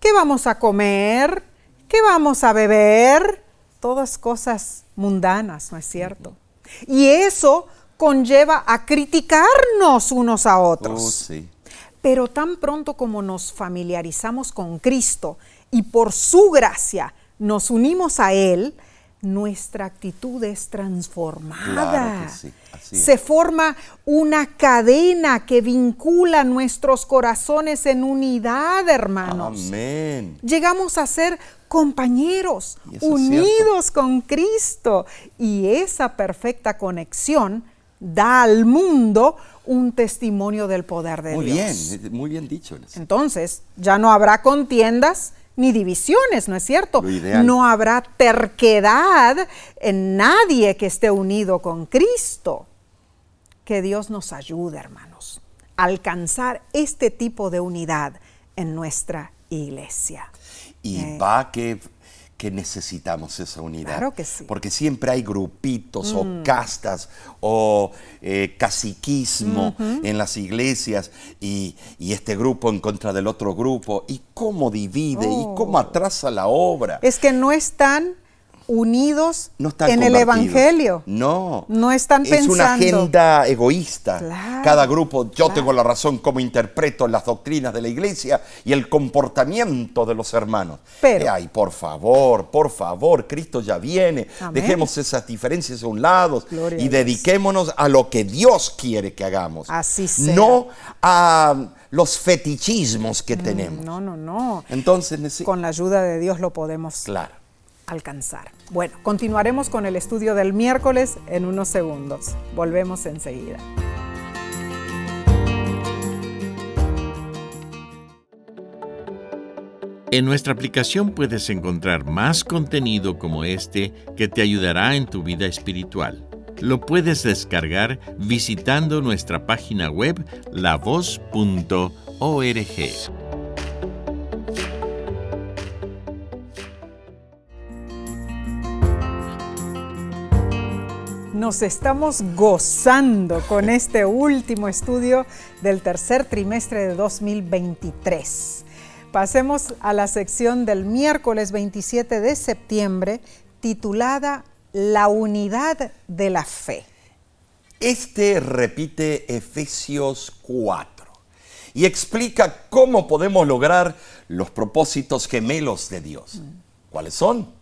Speaker 1: ¿Qué vamos a comer? ¿Qué vamos a beber? Todas cosas mundanas, ¿no es cierto? Y eso conlleva a criticarnos unos a otros.
Speaker 2: Oh, sí.
Speaker 1: Pero tan pronto como nos familiarizamos con Cristo y por su gracia nos unimos a Él, nuestra actitud es transformada.
Speaker 2: Claro que sí, así es.
Speaker 1: Se forma una cadena que vincula nuestros corazones en unidad, hermanos.
Speaker 2: Amén.
Speaker 1: Llegamos a ser compañeros, unidos con Cristo. Y esa perfecta conexión da al mundo un testimonio del poder de
Speaker 2: Muy
Speaker 1: Dios.
Speaker 2: bien, muy bien dicho.
Speaker 1: Entonces, ya no habrá contiendas ni divisiones, ¿no es cierto? No habrá terquedad en nadie que esté unido con Cristo. Que Dios nos ayude, hermanos, a alcanzar este tipo de unidad en nuestra iglesia.
Speaker 2: Y
Speaker 1: Eh.
Speaker 2: va que, que necesitamos esa unidad.
Speaker 1: Claro que sí.
Speaker 2: Porque siempre hay grupitos o castas o eh, caciquismo en las iglesias y, y este grupo en contra del otro grupo. ¿Y cómo divide? ¿Y cómo
Speaker 1: Oh.
Speaker 2: atrasa la obra?
Speaker 1: Es que no están unidos
Speaker 2: no están
Speaker 1: en el. Evangelio.
Speaker 2: No.
Speaker 1: No están
Speaker 2: Es una
Speaker 1: pensando.
Speaker 2: agenda egoísta.
Speaker 1: Claro,
Speaker 2: Cada grupo, yo
Speaker 1: claro.
Speaker 2: tengo la razón cómo interpreto las doctrinas de la iglesia y el comportamiento de los hermanos.
Speaker 1: Pero-
Speaker 2: Eh, Ay, por favor, por favor, Cristo ya viene.
Speaker 1: Amén.
Speaker 2: Dejemos esas diferencias a un lado
Speaker 1: Gloria
Speaker 2: y dediquémonos a lo que Dios quiere que hagamos.
Speaker 1: Así sea.
Speaker 2: No a los fetichismos que tenemos.
Speaker 1: No, no, no.
Speaker 2: Entonces,
Speaker 1: Con la ayuda de Dios lo podemos
Speaker 2: claro.
Speaker 1: Alcanzar. Bueno, continuaremos con el estudio del miércoles en unos segundos. Volvemos enseguida.
Speaker 3: En nuestra aplicación puedes encontrar más contenido como este que te ayudará en tu vida espiritual. Lo puedes descargar visitando nuestra página web lavoz.org.
Speaker 1: Nos estamos gozando con este último estudio del tercer trimestre de 2023. Pasemos a la sección del miércoles 27 de septiembre titulada La unidad de la fe.
Speaker 2: Este repite Efesios 4 y explica cómo podemos lograr los propósitos gemelos de Dios. ¿Cuáles son?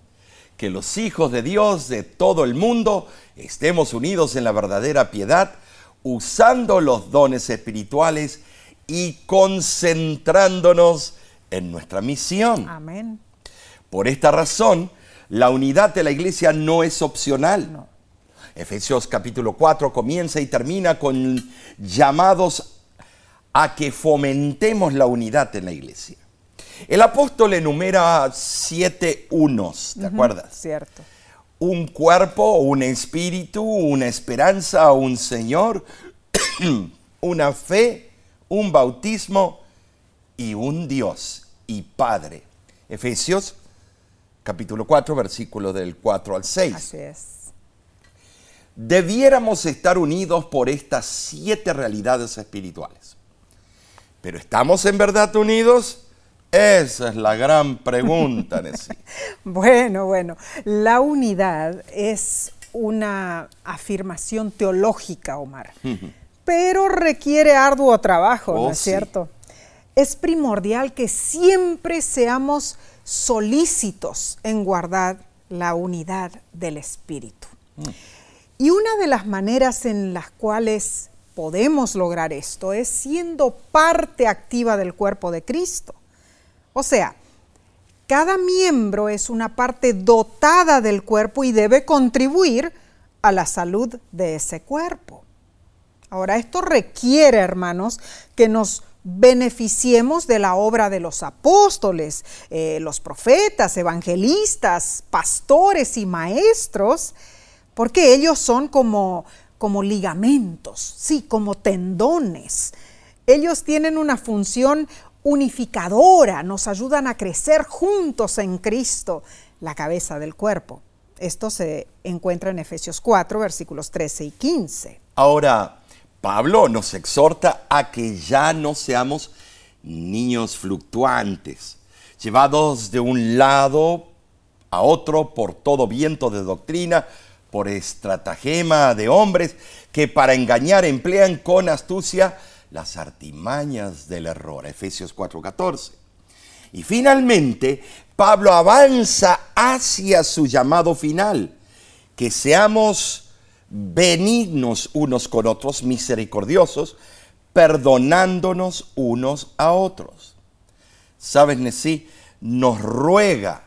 Speaker 2: Que los hijos de Dios de todo el mundo estemos unidos en la verdadera piedad, usando los dones espirituales y concentrándonos en nuestra misión.
Speaker 1: Amén.
Speaker 2: Por esta razón, la unidad de la iglesia no es opcional. Efesios capítulo 4 comienza y termina con llamados a que fomentemos la unidad en la iglesia. El apóstol enumera siete unos, ¿te acuerdas?
Speaker 1: Cierto.
Speaker 2: Un cuerpo, un espíritu, una esperanza, un Señor, una fe, un bautismo y un Dios y Padre. Efesios capítulo 4, versículo del 4 al 6.
Speaker 1: Así es.
Speaker 2: Debiéramos estar unidos por estas siete realidades espirituales. ¿Pero estamos en verdad unidos? Esa es la gran pregunta, Nessie.
Speaker 1: Bueno, bueno, la unidad es una afirmación teológica, Omar, pero requiere arduo trabajo, ¿no
Speaker 2: Oh,
Speaker 1: es
Speaker 2: sí.
Speaker 1: cierto? Es primordial que siempre seamos solícitos en guardar la unidad del Espíritu. Y una de las maneras en las cuales podemos lograr esto es siendo parte activa del cuerpo de Cristo. O sea, cada miembro es una parte dotada del cuerpo y debe contribuir a la salud de ese cuerpo. Ahora, esto requiere, hermanos, que nos beneficiemos de la obra de los apóstoles, eh, los profetas, evangelistas, pastores y maestros, porque ellos son como, como ligamentos, sí, como tendones. Ellos tienen una función unificadora, nos ayudan a crecer juntos en Cristo, la cabeza del cuerpo. Esto se encuentra en Efesios 4, versículos 13 y 15.
Speaker 2: Ahora, Pablo nos exhorta a que ya no seamos niños fluctuantes, llevados de un lado a otro por todo viento de doctrina, por estratagema de hombres que para engañar emplean con astucia las artimañas del error. Efesios 4:14. Y finalmente, Pablo avanza hacia su llamado final, que seamos benignos unos con otros, misericordiosos, perdonándonos unos a otros. ¿Sabes, Nesí? Nos ruega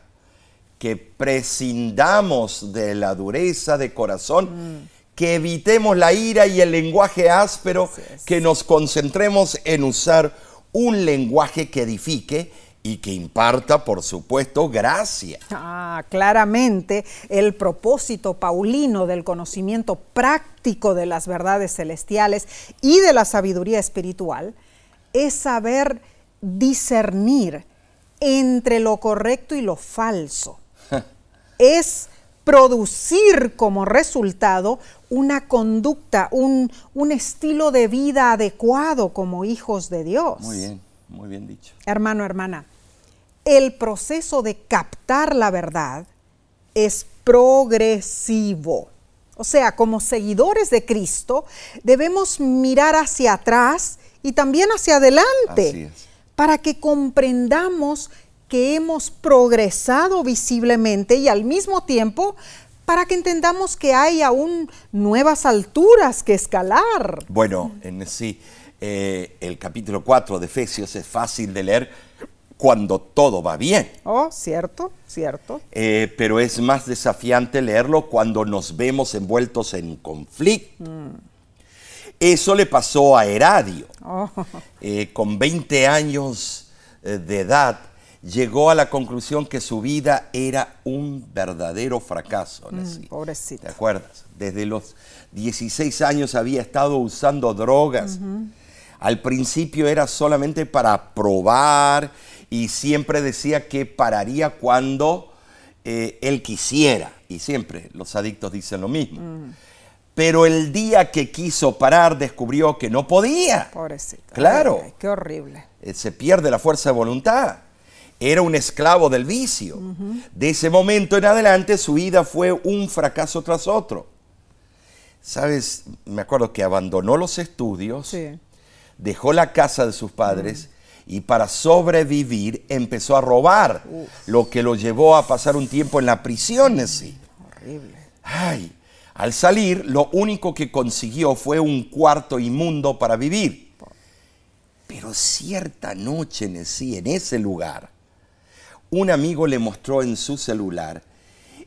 Speaker 2: que prescindamos de la dureza de corazón, mm. Que evitemos la ira y el lenguaje áspero, que nos concentremos en usar un lenguaje que edifique y que imparta, por supuesto, gracia.
Speaker 1: Ah, claramente el propósito paulino del conocimiento práctico de las verdades celestiales y de la sabiduría espiritual es saber discernir entre lo correcto y lo falso. es producir como resultado una conducta, un, un estilo de vida adecuado como hijos de Dios.
Speaker 2: Muy bien, muy bien dicho.
Speaker 1: Hermano, hermana, el proceso de captar la verdad es progresivo. O sea, como seguidores de Cristo, debemos mirar hacia atrás y también hacia adelante para que comprendamos que hemos progresado visiblemente y al mismo tiempo para que entendamos que hay aún nuevas alturas que escalar.
Speaker 2: Bueno, en sí, eh, el capítulo 4 de Efesios es fácil de leer cuando todo va bien.
Speaker 1: Oh, cierto, cierto.
Speaker 2: Eh, pero es más desafiante leerlo cuando nos vemos envueltos en conflicto. Mm. Eso le pasó a Heradio. Oh. Eh, con 20 años de edad, llegó a la conclusión que su vida era un verdadero fracaso.
Speaker 1: Mm, pobrecito.
Speaker 2: ¿Te acuerdas? Desde los 16 años había estado usando drogas. Al principio era solamente para probar y siempre decía que pararía cuando eh, él quisiera. Y siempre los adictos dicen lo mismo. Mm. Pero el día que quiso parar descubrió que no podía.
Speaker 1: Pobrecito.
Speaker 2: Claro.
Speaker 1: qué horrible.
Speaker 2: Eh, se pierde la fuerza de voluntad. Era un esclavo del vicio. De ese momento en adelante su vida fue un fracaso tras otro. Sabes, me acuerdo que abandonó los estudios, dejó la casa de sus padres y para sobrevivir empezó a robar, lo que lo llevó a pasar un tiempo en la prisión. Sí.
Speaker 1: Horrible.
Speaker 2: Ay, al salir, lo único que consiguió fue un cuarto inmundo para vivir. Pero cierta noche en ese lugar, un amigo le mostró en su celular,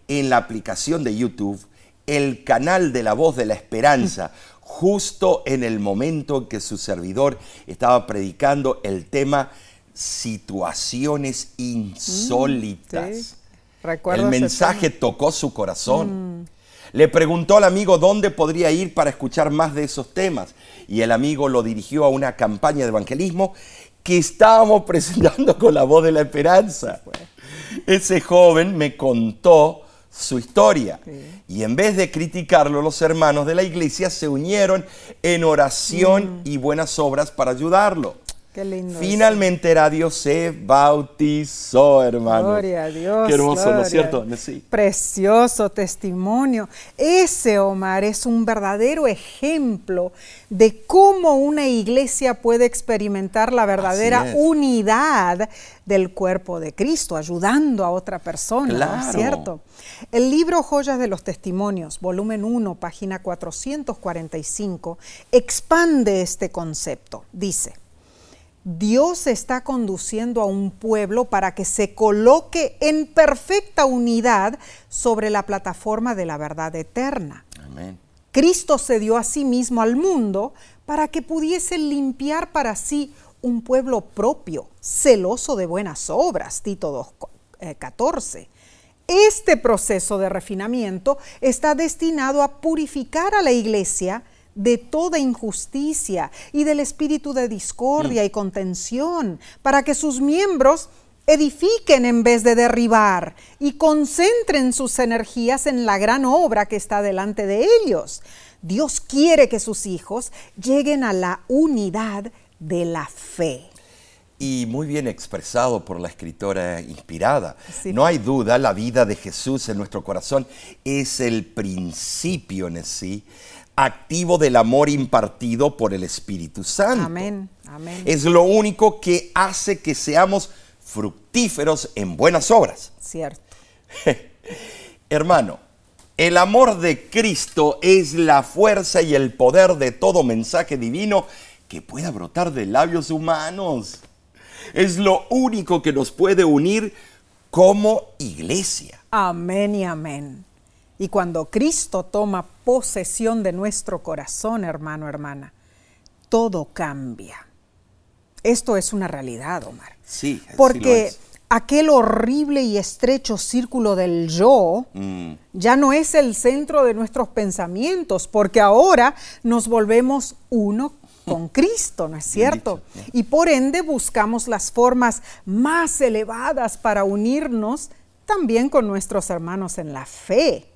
Speaker 2: en la aplicación de YouTube, el canal de la voz de la esperanza, justo en el momento en que su servidor estaba predicando el tema situaciones insólitas.
Speaker 1: Mm,
Speaker 2: el mensaje tocó su corazón. Mm. Le preguntó al amigo dónde podría ir para escuchar más de esos temas y el amigo lo dirigió a una campaña de evangelismo que estábamos presentando con la voz de la esperanza. Ese joven me contó su historia. Y en vez de criticarlo, los hermanos de la iglesia se unieron en oración mm. y buenas obras para ayudarlo.
Speaker 1: Qué lindo.
Speaker 2: Finalmente Radio se bautizó, hermano.
Speaker 1: Gloria a Dios.
Speaker 2: Qué hermoso, ¿no es cierto?
Speaker 1: Precioso testimonio. Ese, Omar, es un verdadero ejemplo de cómo una iglesia puede experimentar la verdadera unidad del cuerpo de Cristo, ayudando a otra persona, ¿no es cierto? El libro Joyas de los Testimonios, volumen 1, página 445, expande este concepto. Dice, Dios está conduciendo a un pueblo para que se coloque en perfecta unidad sobre la plataforma de la verdad eterna. Cristo se dio a sí mismo al mundo para que pudiese limpiar para sí un pueblo propio, celoso de buenas obras, Tito 2.14. Eh, este proceso de refinamiento está destinado a purificar a la iglesia de toda injusticia y del espíritu de discordia y contención, para que sus miembros edifiquen en vez de derribar y concentren sus energías en la gran obra que está delante de ellos. Dios quiere que sus hijos lleguen a la unidad de la fe.
Speaker 2: y muy bien expresado por la escritora inspirada. No hay duda, la vida de Jesús en nuestro corazón es el principio en sí activo del amor impartido por el Espíritu Santo.
Speaker 1: Amén. Amén.
Speaker 2: Es lo único que hace que seamos fructíferos en buenas obras.
Speaker 1: Cierto.
Speaker 2: Hermano, el amor de Cristo es la fuerza y el poder de todo mensaje divino que pueda brotar de labios humanos. Es lo único que nos puede unir como iglesia.
Speaker 1: Amén y amén. Y cuando Cristo toma posesión de nuestro corazón, hermano, hermana, todo cambia. Esto es una realidad, Omar.
Speaker 2: Sí,
Speaker 1: porque aquel horrible y estrecho círculo del yo mm. ya no es el centro de nuestros pensamientos, porque ahora nos volvemos uno con Cristo, ¿no es cierto? y por ende buscamos las formas más elevadas para unirnos también con nuestros hermanos en la fe.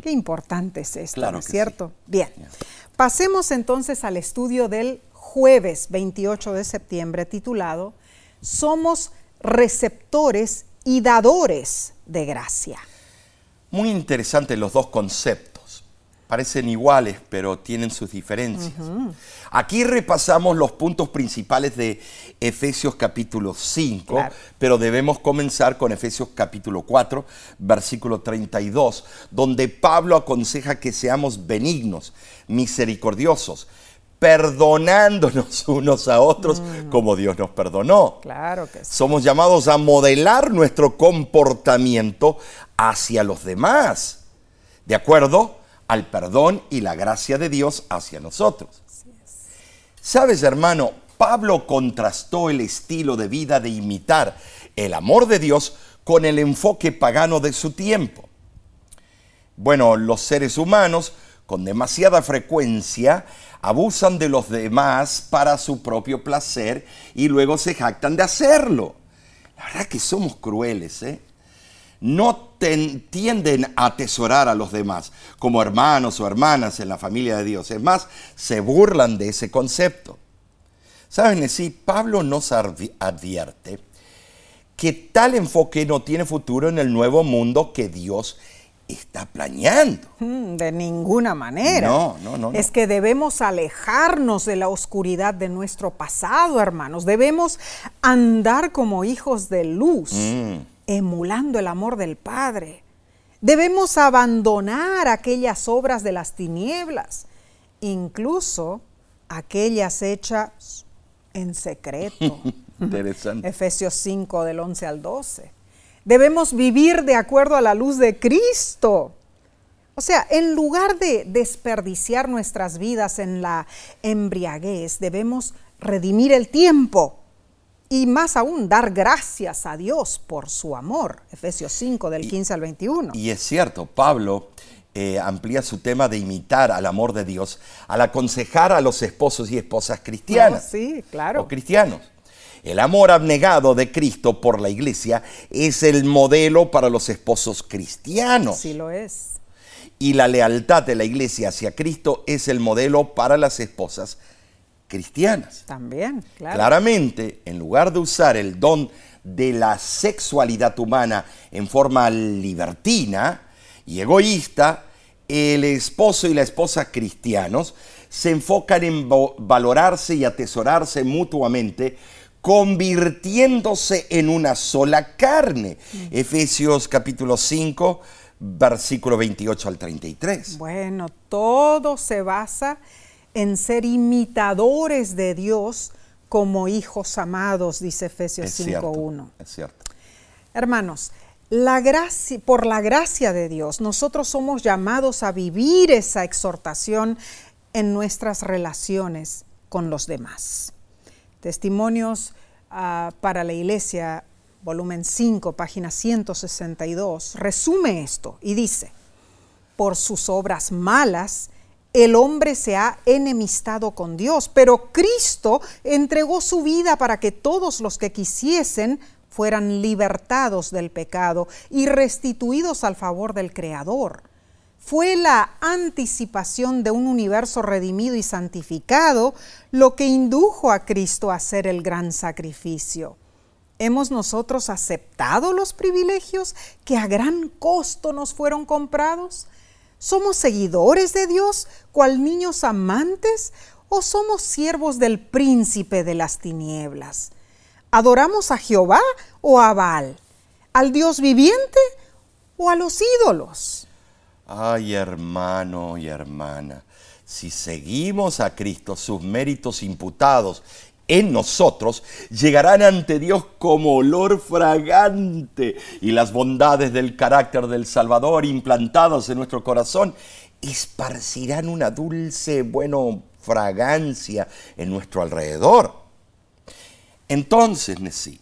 Speaker 1: Qué importante es esto, ¿no es cierto? Bien, pasemos entonces al estudio del jueves 28 de septiembre titulado Somos receptores y dadores de gracia.
Speaker 2: Muy interesantes los dos conceptos parecen iguales, pero tienen sus diferencias. Aquí repasamos los puntos principales de Efesios capítulo 5, pero debemos comenzar con Efesios capítulo 4, versículo 32, donde Pablo aconseja que seamos benignos, misericordiosos, perdonándonos unos a otros mm. como Dios nos perdonó.
Speaker 1: Claro que
Speaker 2: Somos llamados a modelar nuestro comportamiento hacia los demás. ¿De acuerdo? Al perdón y la gracia de Dios hacia nosotros. Sabes, hermano, Pablo contrastó el estilo de vida de imitar el amor de Dios con el enfoque pagano de su tiempo. Bueno, los seres humanos con demasiada frecuencia abusan de los demás para su propio placer y luego se jactan de hacerlo. La verdad que somos crueles, ¿eh? No tienden a atesorar a los demás como hermanos o hermanas en la familia de Dios. Es más, se burlan de ese concepto. ¿Saben? Sí, Pablo nos advierte que tal enfoque no tiene futuro en el nuevo mundo que Dios está planeando.
Speaker 1: Mm, de ninguna manera.
Speaker 2: No, no, no,
Speaker 1: Es que debemos alejarnos de la oscuridad de nuestro pasado, hermanos. Debemos andar como hijos de luz. Mm emulando el amor del Padre. Debemos abandonar aquellas obras de las tinieblas, incluso aquellas hechas en secreto.
Speaker 2: Interesante.
Speaker 1: Efesios 5 del 11 al 12. Debemos vivir de acuerdo a la luz de Cristo. O sea, en lugar de desperdiciar nuestras vidas en la embriaguez, debemos redimir el tiempo y más aún dar gracias a Dios por su amor. Efesios 5 del 15 al 21.
Speaker 2: Y es cierto, Pablo eh, amplía su tema de imitar al amor de Dios al aconsejar a los esposos y esposas cristianas.
Speaker 1: sí, claro.
Speaker 2: O cristianos. El amor abnegado de Cristo por la iglesia es el modelo para los esposos cristianos.
Speaker 1: Sí lo es.
Speaker 2: Y la lealtad de la iglesia hacia Cristo es el modelo para las esposas cristianas.
Speaker 1: También, claro.
Speaker 2: Claramente, en lugar de usar el don de la sexualidad humana en forma libertina y egoísta, el esposo y la esposa cristianos se enfocan en valorarse y atesorarse mutuamente, convirtiéndose en una sola carne. Mm. Efesios capítulo 5, versículo 28 al 33.
Speaker 1: Bueno, todo se basa en ser imitadores de Dios como hijos amados, dice Efesios 5.1.
Speaker 2: Es cierto.
Speaker 1: Hermanos, la gracia, por la gracia de Dios, nosotros somos llamados a vivir esa exhortación en nuestras relaciones con los demás. Testimonios ah, para la Iglesia, volumen 5, página 162, resume esto y dice, por sus obras malas, el hombre se ha enemistado con Dios, pero Cristo entregó su vida para que todos los que quisiesen fueran libertados del pecado y restituidos al favor del Creador. fue la anticipación de un universo redimido y santificado lo que indujo a Cristo a hacer el gran sacrificio. ¿Hemos nosotros aceptado los privilegios que a gran costo nos fueron comprados? ¿Somos seguidores de Dios, cual niños amantes, o somos siervos del príncipe de las tinieblas? ¿Adoramos a Jehová o a Baal? ¿Al Dios viviente o a los ídolos?
Speaker 2: Ay, hermano y hermana, si seguimos a Cristo, sus méritos imputados en nosotros llegarán ante Dios como olor fragante y las bondades del carácter del Salvador implantadas en nuestro corazón esparcirán una dulce, bueno, fragancia en nuestro alrededor. Entonces, Nesí,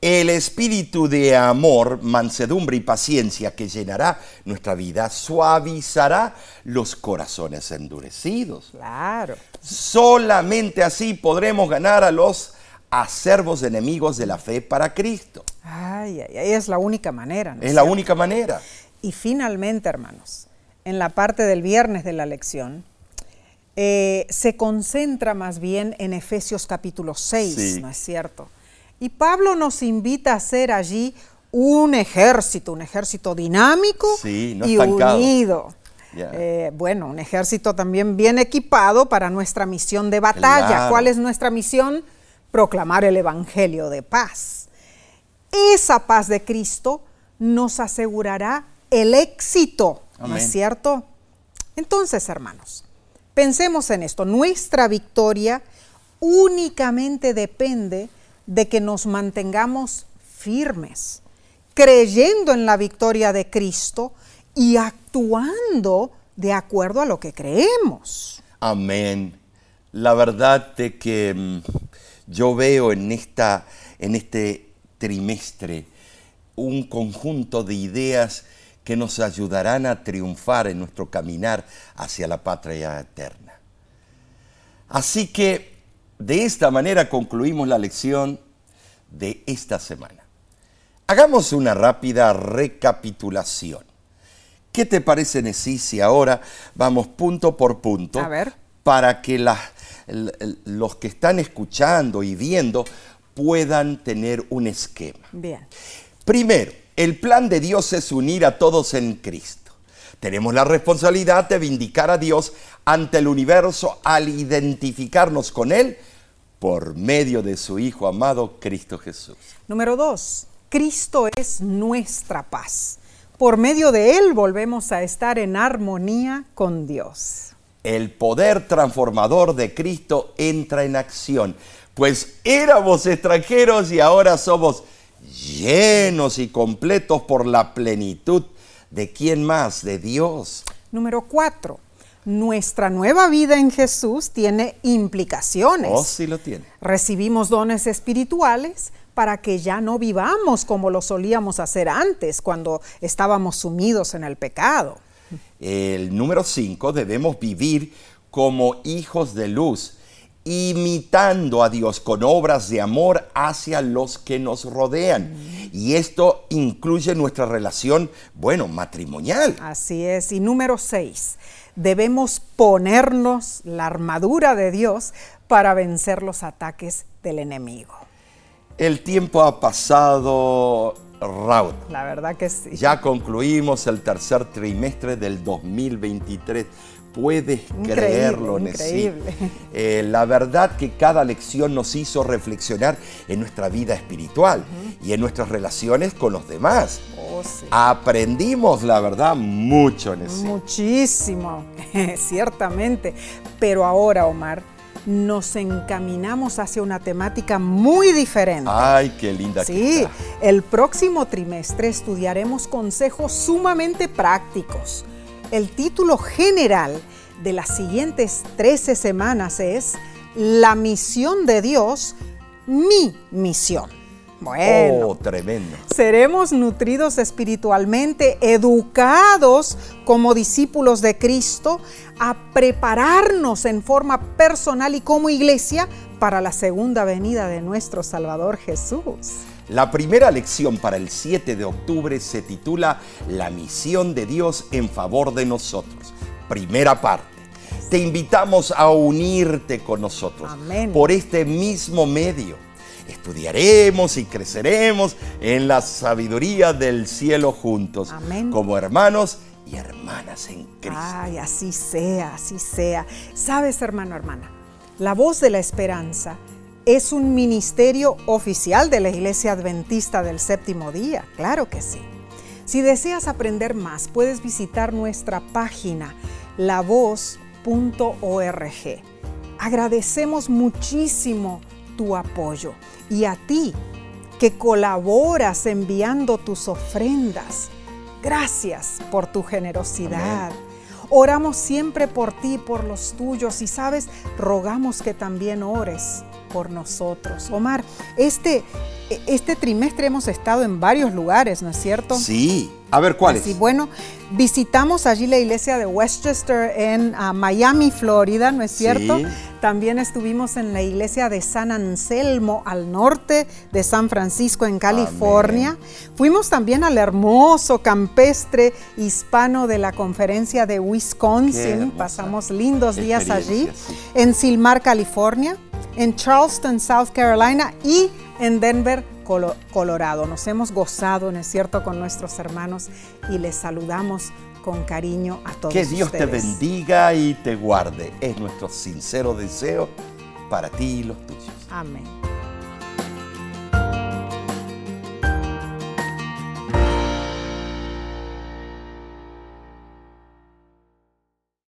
Speaker 2: el espíritu de amor, mansedumbre y paciencia que llenará nuestra vida suavizará los corazones endurecidos.
Speaker 1: Claro.
Speaker 2: Solamente así podremos ganar a los acervos enemigos de la fe para Cristo.
Speaker 1: Ay, ay, ay, es la única manera.
Speaker 2: ¿no es, la única manera.
Speaker 1: Y finalmente, hermanos, en la parte del viernes de la lección, eh, se concentra más bien en Efesios capítulo 6, ¿no es cierto? Y Pablo nos invita a hacer allí un ejército, un ejército dinámico y unido. Eh, bueno, un ejército también bien equipado para nuestra misión de batalla. ¿Cuál es nuestra misión? Proclamar el Evangelio de paz. Esa paz de Cristo nos asegurará el éxito, ¿no es cierto? Entonces, hermanos, pensemos en esto. Nuestra victoria únicamente depende de que nos mantengamos firmes, creyendo en la victoria de Cristo y actuando de acuerdo a lo que creemos.
Speaker 2: Amén. La verdad de que mm, yo veo en, esta, en este trimestre un conjunto de ideas que nos ayudarán a triunfar en nuestro caminar hacia la patria eterna. Así que de esta manera concluimos la lección de esta semana. Hagamos una rápida recapitulación. ¿Qué te parece, Nesí, si ahora vamos punto por punto para que los que están escuchando y viendo puedan tener un esquema?
Speaker 1: Bien.
Speaker 2: Primero, el plan de Dios es unir a todos en Cristo. Tenemos la responsabilidad de vindicar a Dios ante el universo al identificarnos con Él por medio de su Hijo amado Cristo Jesús.
Speaker 1: Número dos, Cristo es nuestra paz. Por medio de Él volvemos a estar en armonía con Dios.
Speaker 2: El poder transformador de Cristo entra en acción, pues éramos extranjeros y ahora somos llenos y completos por la plenitud de quién más, de Dios.
Speaker 1: Número cuatro, nuestra nueva vida en Jesús tiene implicaciones.
Speaker 2: Oh, sí lo tiene.
Speaker 1: Recibimos dones espirituales para que ya no vivamos como lo solíamos hacer antes, cuando estábamos sumidos en el pecado.
Speaker 2: El número cinco, debemos vivir como hijos de luz, imitando a Dios con obras de amor hacia los que nos rodean. Y esto incluye nuestra relación, bueno, matrimonial.
Speaker 1: Así es. Y número seis, debemos ponernos la armadura de Dios para vencer los ataques del enemigo.
Speaker 2: El tiempo ha pasado rápido.
Speaker 1: La verdad que sí.
Speaker 2: Ya concluimos el tercer trimestre del 2023. Puedes creerlo,
Speaker 1: increíble.
Speaker 2: Eh, la verdad que cada lección nos hizo reflexionar en nuestra vida espiritual y en nuestras relaciones con los demás.
Speaker 1: Oh,
Speaker 2: Aprendimos, la verdad, mucho eso.
Speaker 1: Muchísimo, ciertamente. Pero ahora, Omar, nos encaminamos hacia una temática muy diferente.
Speaker 2: Ay, qué linda.
Speaker 1: Sí, el próximo trimestre estudiaremos consejos sumamente prácticos el título general de las siguientes 13 semanas es La misión de Dios, mi misión.
Speaker 2: Bueno, oh, tremendo.
Speaker 1: Seremos nutridos espiritualmente, educados como discípulos de Cristo, a prepararnos en forma personal y como iglesia para la segunda venida de nuestro Salvador Jesús.
Speaker 2: La primera lección para el 7 de octubre se titula La misión de Dios en favor de nosotros. Primera parte. Te invitamos a unirte con nosotros
Speaker 1: Amén.
Speaker 2: por este mismo medio. Estudiaremos y creceremos en la sabiduría del cielo juntos,
Speaker 1: Amén.
Speaker 2: como hermanos y hermanas en Cristo.
Speaker 1: Ay, así sea, así sea. Sabes, hermano, hermana, la voz de la esperanza es un ministerio oficial de la Iglesia Adventista del Séptimo Día, claro que sí. Si deseas aprender más, puedes visitar nuestra página lavoz.org. Agradecemos muchísimo tu apoyo y a ti que colaboras enviando tus ofrendas. Gracias por tu generosidad.
Speaker 2: Amén.
Speaker 1: Oramos siempre por ti, por los tuyos y sabes, rogamos que también ores por nosotros. Omar, este, este trimestre hemos estado en varios lugares, ¿no es cierto?
Speaker 2: Sí. A ver, ¿cuáles?
Speaker 1: Sí, bueno, visitamos allí la iglesia de Westchester en uh, Miami, Florida, ¿no es cierto?
Speaker 2: Sí.
Speaker 1: También estuvimos en la iglesia de San Anselmo, al norte de San Francisco, en California.
Speaker 2: Amén.
Speaker 1: Fuimos también al hermoso campestre hispano de la conferencia de Wisconsin. Pasamos lindos días allí.
Speaker 2: sí.
Speaker 1: En Silmar, California. En Charleston, South Carolina. Y en Denver, Colo- Colorado. Nos hemos gozado, ¿no es cierto?, con nuestros hermanos y les saludamos con cariño a todos
Speaker 2: Que Dios te bendiga y te guarde. Es nuestro sincero deseo para ti y los tuyos.
Speaker 1: Amén.